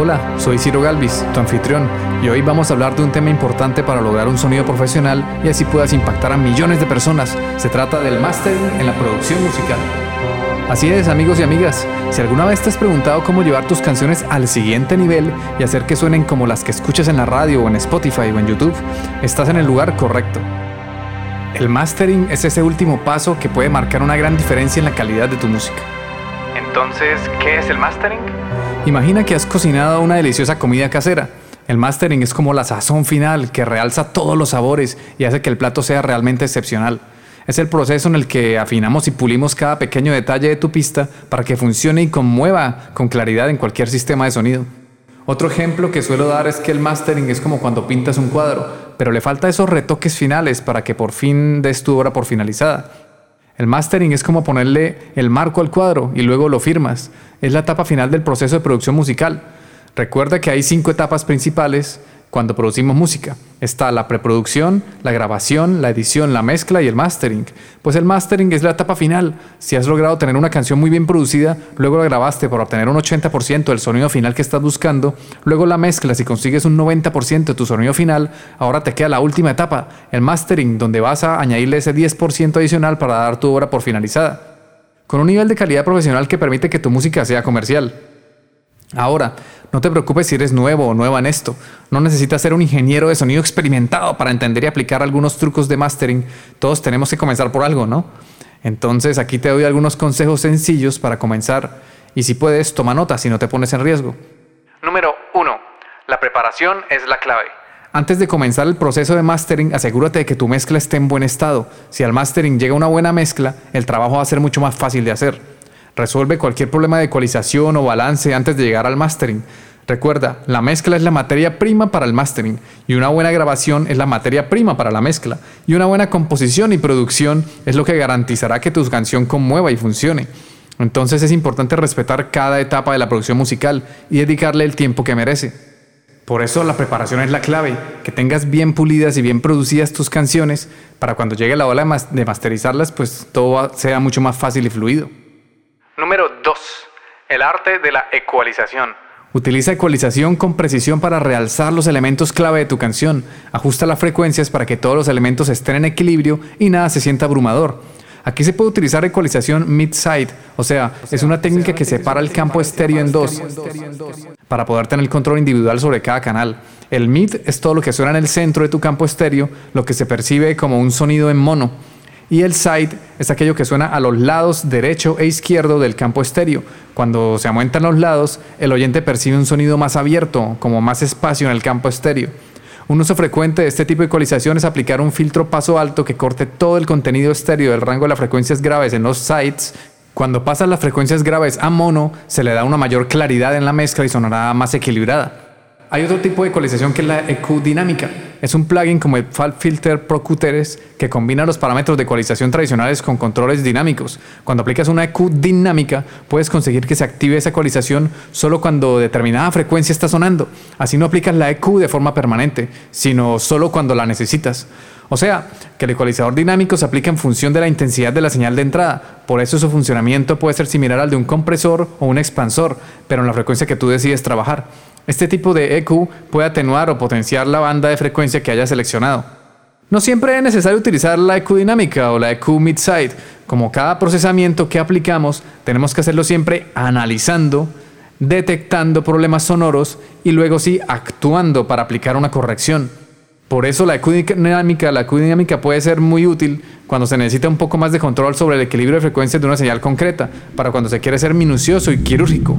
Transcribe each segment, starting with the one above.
Hola, soy Ciro Galvis, tu anfitrión, y hoy vamos a hablar de un tema importante para lograr un sonido profesional y así puedas impactar a millones de personas. Se trata del mastering en la producción musical. Así es, amigos y amigas, si alguna vez te has preguntado cómo llevar tus canciones al siguiente nivel y hacer que suenen como las que escuchas en la radio o en Spotify o en YouTube, estás en el lugar correcto. El mastering es ese último paso que puede marcar una gran diferencia en la calidad de tu música. Entonces, ¿qué es el mastering? Imagina que has cocinado una deliciosa comida casera. El mastering es como la sazón final que realza todos los sabores y hace que el plato sea realmente excepcional. Es el proceso en el que afinamos y pulimos cada pequeño detalle de tu pista para que funcione y conmueva con claridad en cualquier sistema de sonido. Otro ejemplo que suelo dar es que el mastering es como cuando pintas un cuadro, pero le falta esos retoques finales para que por fin des tu obra por finalizada. El mastering es como ponerle el marco al cuadro y luego lo firmas. Es la etapa final del proceso de producción musical. Recuerda que hay cinco etapas principales cuando producimos música. Está la preproducción, la grabación, la edición, la mezcla y el mastering. Pues el mastering es la etapa final. Si has logrado tener una canción muy bien producida, luego la grabaste para obtener un 80% del sonido final que estás buscando, luego la mezclas y consigues un 90% de tu sonido final, ahora te queda la última etapa, el mastering, donde vas a añadirle ese 10% adicional para dar tu obra por finalizada. Con un nivel de calidad profesional que permite que tu música sea comercial. Ahora, no te preocupes si eres nuevo o nueva en esto. No necesitas ser un ingeniero de sonido experimentado para entender y aplicar algunos trucos de mastering. Todos tenemos que comenzar por algo, ¿no? Entonces aquí te doy algunos consejos sencillos para comenzar y si puedes, toma nota si no te pones en riesgo. Número 1. La preparación es la clave. Antes de comenzar el proceso de mastering, asegúrate de que tu mezcla esté en buen estado. Si al mastering llega una buena mezcla, el trabajo va a ser mucho más fácil de hacer. Resuelve cualquier problema de ecualización o balance antes de llegar al mastering. Recuerda, la mezcla es la materia prima para el mastering y una buena grabación es la materia prima para la mezcla y una buena composición y producción es lo que garantizará que tu canción conmueva y funcione. Entonces es importante respetar cada etapa de la producción musical y dedicarle el tiempo que merece. Por eso la preparación es la clave, que tengas bien pulidas y bien producidas tus canciones para cuando llegue la hora de masterizarlas pues todo sea mucho más fácil y fluido. Número 2. El arte de la ecualización. Utiliza ecualización con precisión para realzar los elementos clave de tu canción. Ajusta las frecuencias para que todos los elementos estén en equilibrio y nada se sienta abrumador. Aquí se puede utilizar ecualización mid-side, o sea, es una técnica que separa el campo estéreo en dos para poder tener control individual sobre cada canal. El mid es todo lo que suena en el centro de tu campo estéreo, lo que se percibe como un sonido en mono y el side es aquello que suena a los lados derecho e izquierdo del campo estéreo. Cuando se aumentan los lados, el oyente percibe un sonido más abierto, como más espacio en el campo estéreo. Un uso frecuente de este tipo de ecualización es aplicar un filtro paso alto que corte todo el contenido estéreo del rango de las frecuencias graves en los sides. Cuando pasan las frecuencias graves a mono, se le da una mayor claridad en la mezcla y sonará más equilibrada. Hay otro tipo de ecualización que es la EQ dinámica. Es un plugin como el Filter Pro Qteres que combina los parámetros de ecualización tradicionales con controles dinámicos. Cuando aplicas una EQ dinámica, puedes conseguir que se active esa ecualización solo cuando determinada frecuencia está sonando. Así no aplicas la EQ de forma permanente, sino solo cuando la necesitas. O sea, que el ecualizador dinámico se aplica en función de la intensidad de la señal de entrada. Por eso su funcionamiento puede ser similar al de un compresor o un expansor, pero en la frecuencia que tú decides trabajar. Este tipo de EQ puede atenuar o potenciar la banda de frecuencia que hayas seleccionado. No siempre es necesario utilizar la EQ dinámica o la EQ mid-side. Como cada procesamiento que aplicamos, tenemos que hacerlo siempre analizando, detectando problemas sonoros y luego sí actuando para aplicar una corrección. Por eso la EQ dinámica, la EQ dinámica puede ser muy útil cuando se necesita un poco más de control sobre el equilibrio de frecuencias de una señal concreta, para cuando se quiere ser minucioso y quirúrgico.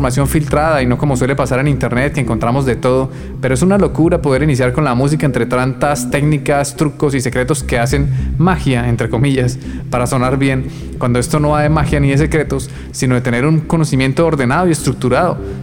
información filtrada y no como suele pasar en internet que encontramos de todo, pero es una locura poder iniciar con la música entre tantas técnicas, trucos y secretos que hacen magia, entre comillas, para sonar bien, cuando esto no va de magia ni de secretos, sino de tener un conocimiento ordenado y estructurado.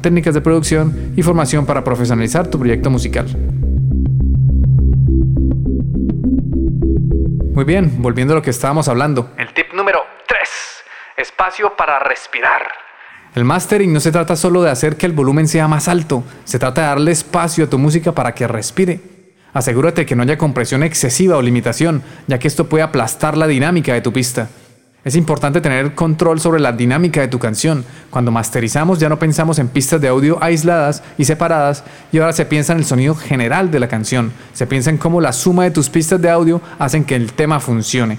técnicas de producción y formación para profesionalizar tu proyecto musical. Muy bien, volviendo a lo que estábamos hablando. El tip número 3. Espacio para respirar. El mastering no se trata solo de hacer que el volumen sea más alto, se trata de darle espacio a tu música para que respire. Asegúrate que no haya compresión excesiva o limitación, ya que esto puede aplastar la dinámica de tu pista. Es importante tener control sobre la dinámica de tu canción. Cuando masterizamos ya no pensamos en pistas de audio aisladas y separadas y ahora se piensa en el sonido general de la canción. Se piensa en cómo la suma de tus pistas de audio hacen que el tema funcione.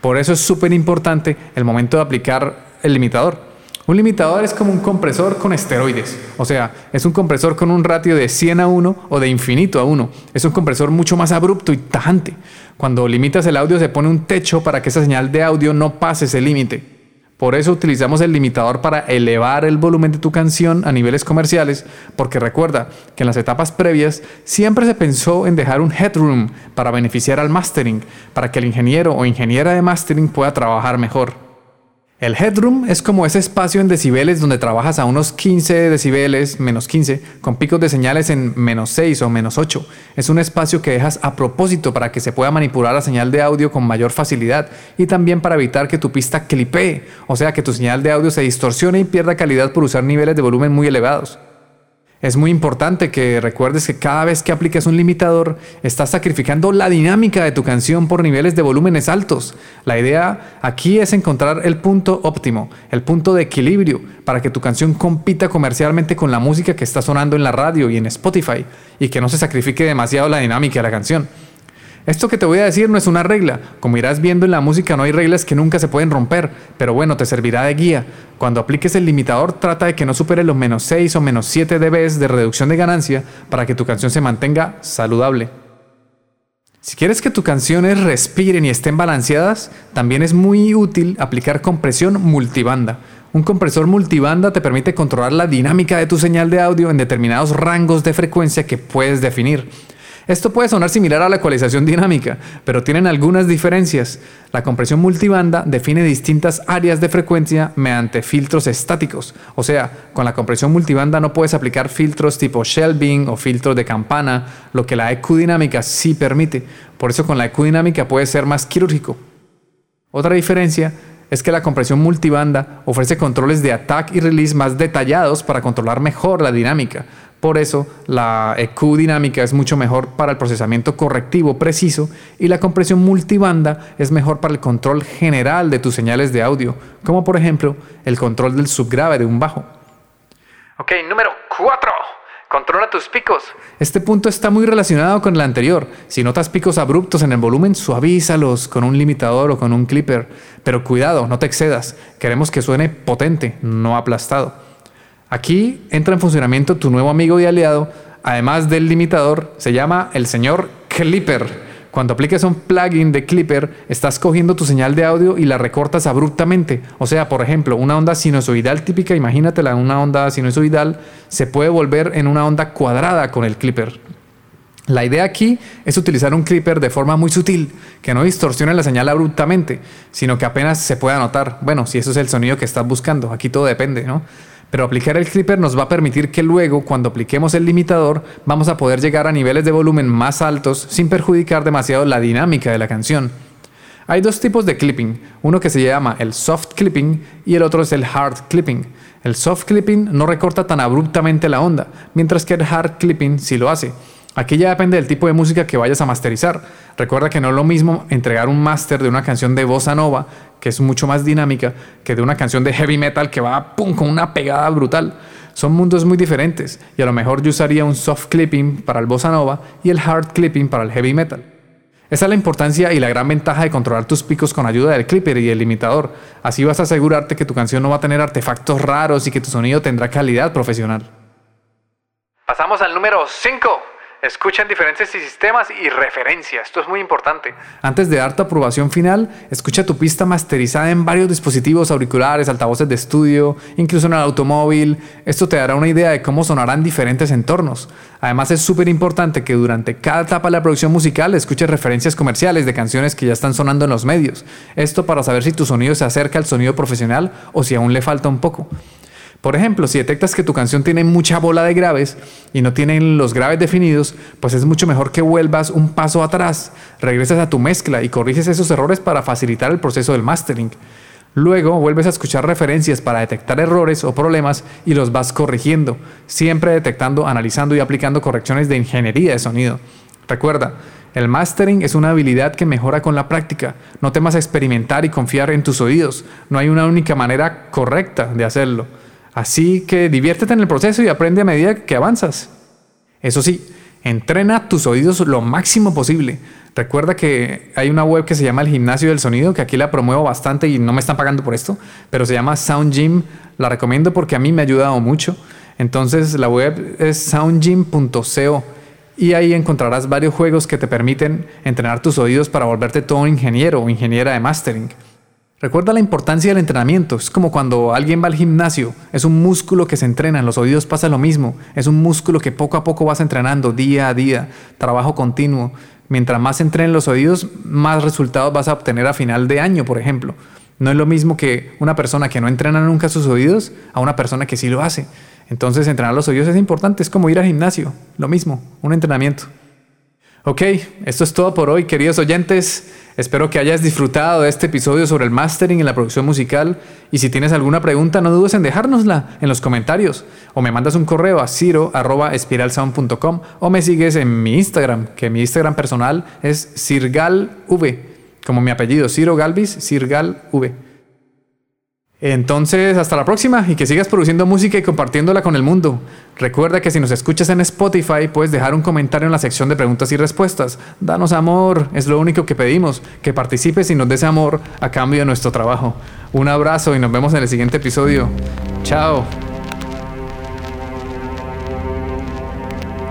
Por eso es súper importante el momento de aplicar el limitador. Un limitador es como un compresor con esteroides, o sea, es un compresor con un ratio de 100 a 1 o de infinito a 1. Es un compresor mucho más abrupto y tajante. Cuando limitas el audio se pone un techo para que esa señal de audio no pase ese límite. Por eso utilizamos el limitador para elevar el volumen de tu canción a niveles comerciales, porque recuerda que en las etapas previas siempre se pensó en dejar un headroom para beneficiar al mastering, para que el ingeniero o ingeniera de mastering pueda trabajar mejor. El headroom es como ese espacio en decibeles donde trabajas a unos 15 decibeles, menos 15, con picos de señales en menos 6 o menos 8. Es un espacio que dejas a propósito para que se pueda manipular la señal de audio con mayor facilidad y también para evitar que tu pista clipee, o sea que tu señal de audio se distorsione y pierda calidad por usar niveles de volumen muy elevados. Es muy importante que recuerdes que cada vez que apliques un limitador, estás sacrificando la dinámica de tu canción por niveles de volúmenes altos. La idea aquí es encontrar el punto óptimo, el punto de equilibrio, para que tu canción compita comercialmente con la música que está sonando en la radio y en Spotify, y que no se sacrifique demasiado la dinámica de la canción. Esto que te voy a decir no es una regla. Como irás viendo en la música no hay reglas que nunca se pueden romper, pero bueno, te servirá de guía. Cuando apliques el limitador trata de que no supere los menos 6 o menos 7 dB de reducción de ganancia para que tu canción se mantenga saludable. Si quieres que tus canciones respiren y estén balanceadas, también es muy útil aplicar compresión multibanda. Un compresor multibanda te permite controlar la dinámica de tu señal de audio en determinados rangos de frecuencia que puedes definir. Esto puede sonar similar a la ecualización dinámica, pero tienen algunas diferencias. La compresión multibanda define distintas áreas de frecuencia mediante filtros estáticos. O sea, con la compresión multibanda no puedes aplicar filtros tipo shelving o filtros de campana, lo que la EQ dinámica sí permite. Por eso con la EQ dinámica puede ser más quirúrgico. Otra diferencia es que la compresión multibanda ofrece controles de attack y release más detallados para controlar mejor la dinámica. Por eso, la EQ dinámica es mucho mejor para el procesamiento correctivo preciso y la compresión multibanda es mejor para el control general de tus señales de audio, como por ejemplo el control del subgrave de un bajo. Ok, número 4. Controla tus picos. Este punto está muy relacionado con el anterior. Si notas picos abruptos en el volumen, suavízalos con un limitador o con un clipper. Pero cuidado, no te excedas. Queremos que suene potente, no aplastado. Aquí entra en funcionamiento tu nuevo amigo y aliado, además del limitador, se llama el señor Clipper. Cuando apliques un plugin de Clipper, estás cogiendo tu señal de audio y la recortas abruptamente. O sea, por ejemplo, una onda sinusoidal típica, imagínatela, una onda sinusoidal se puede volver en una onda cuadrada con el Clipper. La idea aquí es utilizar un clipper de forma muy sutil, que no distorsione la señal abruptamente, sino que apenas se pueda notar. Bueno, si eso es el sonido que estás buscando, aquí todo depende, ¿no? Pero aplicar el clipper nos va a permitir que luego, cuando apliquemos el limitador, vamos a poder llegar a niveles de volumen más altos sin perjudicar demasiado la dinámica de la canción. Hay dos tipos de clipping, uno que se llama el soft clipping y el otro es el hard clipping. El soft clipping no recorta tan abruptamente la onda, mientras que el hard clipping sí lo hace. Aquí ya depende del tipo de música que vayas a masterizar. Recuerda que no es lo mismo entregar un máster de una canción de bossa nova, que es mucho más dinámica, que de una canción de heavy metal que va pum, con una pegada brutal. Son mundos muy diferentes y a lo mejor yo usaría un soft clipping para el bossa nova y el hard clipping para el heavy metal. Esa es la importancia y la gran ventaja de controlar tus picos con ayuda del clipper y el limitador. Así vas a asegurarte que tu canción no va a tener artefactos raros y que tu sonido tendrá calidad profesional. Pasamos al número 5. Escuchen diferentes sistemas y referencias. Esto es muy importante. Antes de dar tu aprobación final, escucha tu pista masterizada en varios dispositivos auriculares, altavoces de estudio, incluso en el automóvil. Esto te dará una idea de cómo sonarán diferentes entornos. Además es súper importante que durante cada etapa de la producción musical escuches referencias comerciales de canciones que ya están sonando en los medios. Esto para saber si tu sonido se acerca al sonido profesional o si aún le falta un poco. Por ejemplo, si detectas que tu canción tiene mucha bola de graves y no tienen los graves definidos, pues es mucho mejor que vuelvas un paso atrás, regresas a tu mezcla y corriges esos errores para facilitar el proceso del mastering. Luego vuelves a escuchar referencias para detectar errores o problemas y los vas corrigiendo, siempre detectando, analizando y aplicando correcciones de ingeniería de sonido. Recuerda, el mastering es una habilidad que mejora con la práctica. No temas a experimentar y confiar en tus oídos. No hay una única manera correcta de hacerlo. Así que diviértete en el proceso y aprende a medida que avanzas. Eso sí, entrena tus oídos lo máximo posible. Recuerda que hay una web que se llama el Gimnasio del Sonido, que aquí la promuevo bastante y no me están pagando por esto, pero se llama Sound Gym. La recomiendo porque a mí me ha ayudado mucho. Entonces la web es soundgym.co y ahí encontrarás varios juegos que te permiten entrenar tus oídos para volverte todo un ingeniero o ingeniera de mastering. Recuerda la importancia del entrenamiento. Es como cuando alguien va al gimnasio. Es un músculo que se entrena. En los oídos pasa lo mismo. Es un músculo que poco a poco vas entrenando día a día. Trabajo continuo. Mientras más entrenen los oídos, más resultados vas a obtener a final de año, por ejemplo. No es lo mismo que una persona que no entrena nunca sus oídos a una persona que sí lo hace. Entonces entrenar los oídos es importante. Es como ir al gimnasio. Lo mismo. Un entrenamiento. Ok, esto es todo por hoy, queridos oyentes. Espero que hayas disfrutado de este episodio sobre el mastering en la producción musical. Y si tienes alguna pregunta, no dudes en dejárnosla en los comentarios. O me mandas un correo a ciro.espiralsound.com o me sigues en mi Instagram, que mi Instagram personal es sirgalv, como mi apellido, Ciro Galvis, sirgalv. Entonces, hasta la próxima y que sigas produciendo música y compartiéndola con el mundo. Recuerda que si nos escuchas en Spotify puedes dejar un comentario en la sección de preguntas y respuestas. Danos amor, es lo único que pedimos, que participes y nos des amor a cambio de nuestro trabajo. Un abrazo y nos vemos en el siguiente episodio. Chao.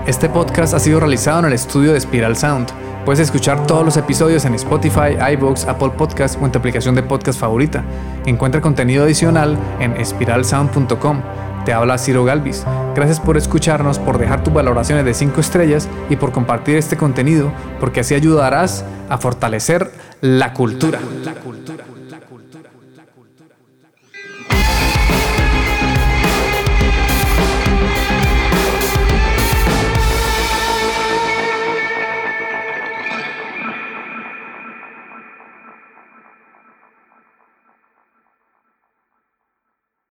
Este podcast ha sido realizado en el estudio de Spiral Sound. Puedes escuchar todos los episodios en Spotify, iVoox, Apple Podcasts o en tu aplicación de podcast favorita. Encuentra contenido adicional en espiralsound.com. Te habla Ciro Galvis. Gracias por escucharnos, por dejar tus valoraciones de 5 estrellas y por compartir este contenido, porque así ayudarás a fortalecer la cultura. La cultura.